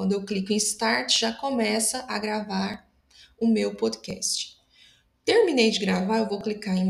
Quando eu clico em Start, já começa a gravar o meu podcast. Terminei de gravar, eu vou clicar em